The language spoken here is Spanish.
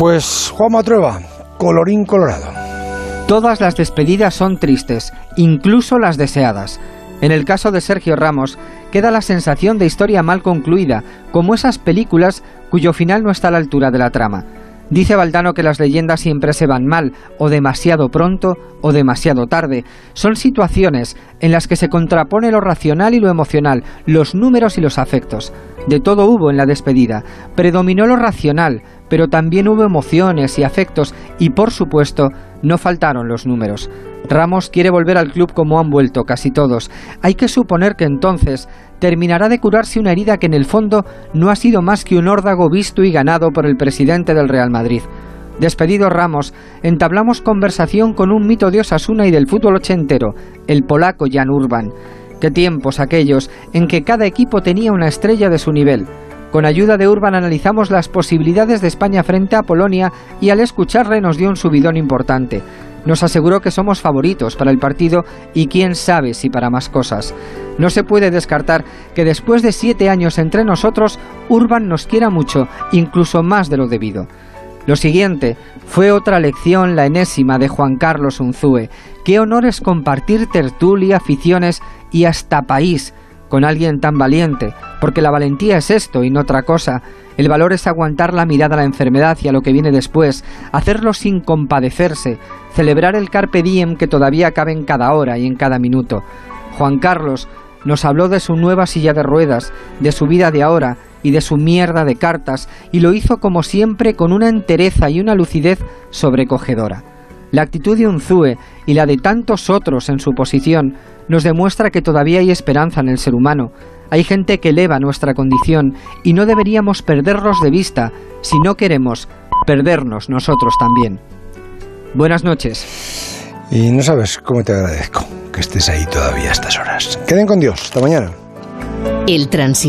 Pues Juan Matrueva, colorín colorado. Todas las despedidas son tristes, incluso las deseadas. En el caso de Sergio Ramos, queda la sensación de historia mal concluida, como esas películas cuyo final no está a la altura de la trama. Dice Valdano que las leyendas siempre se van mal, o demasiado pronto, o demasiado tarde. Son situaciones en las que se contrapone lo racional y lo emocional, los números y los afectos. De todo hubo en la despedida. Predominó lo racional, pero también hubo emociones y afectos, y por supuesto, no faltaron los números. Ramos quiere volver al club como han vuelto casi todos. Hay que suponer que entonces terminará de curarse una herida que en el fondo no ha sido más que un órdago visto y ganado por el presidente del Real Madrid. Despedido Ramos, entablamos conversación con un mito de Osasuna y del fútbol ochentero, el polaco Jan Urban. Qué tiempos aquellos en que cada equipo tenía una estrella de su nivel. Con ayuda de Urban analizamos las posibilidades de España frente a Polonia y al escucharle nos dio un subidón importante. Nos aseguró que somos favoritos para el partido y quién sabe si para más cosas. No se puede descartar que después de siete años entre nosotros, Urban nos quiera mucho, incluso más de lo debido. Lo siguiente fue otra lección, la enésima de Juan Carlos Unzúe. Qué honor es compartir tertulia, aficiones y hasta país con alguien tan valiente, porque la valentía es esto y no otra cosa. El valor es aguantar la mirada a la enfermedad y a lo que viene después, hacerlo sin compadecerse, celebrar el carpe diem que todavía cabe en cada hora y en cada minuto. Juan Carlos nos habló de su nueva silla de ruedas, de su vida de ahora y de su mierda de cartas, y lo hizo como siempre con una entereza y una lucidez sobrecogedora. La actitud de Unzúe y la de tantos otros en su posición nos demuestra que todavía hay esperanza en el ser humano. Hay gente que eleva nuestra condición y no deberíamos perderlos de vista si no queremos perdernos nosotros también. Buenas noches. Y no sabes cómo te agradezco que estés ahí todavía a estas horas. Queden con Dios. Hasta mañana. El transistor.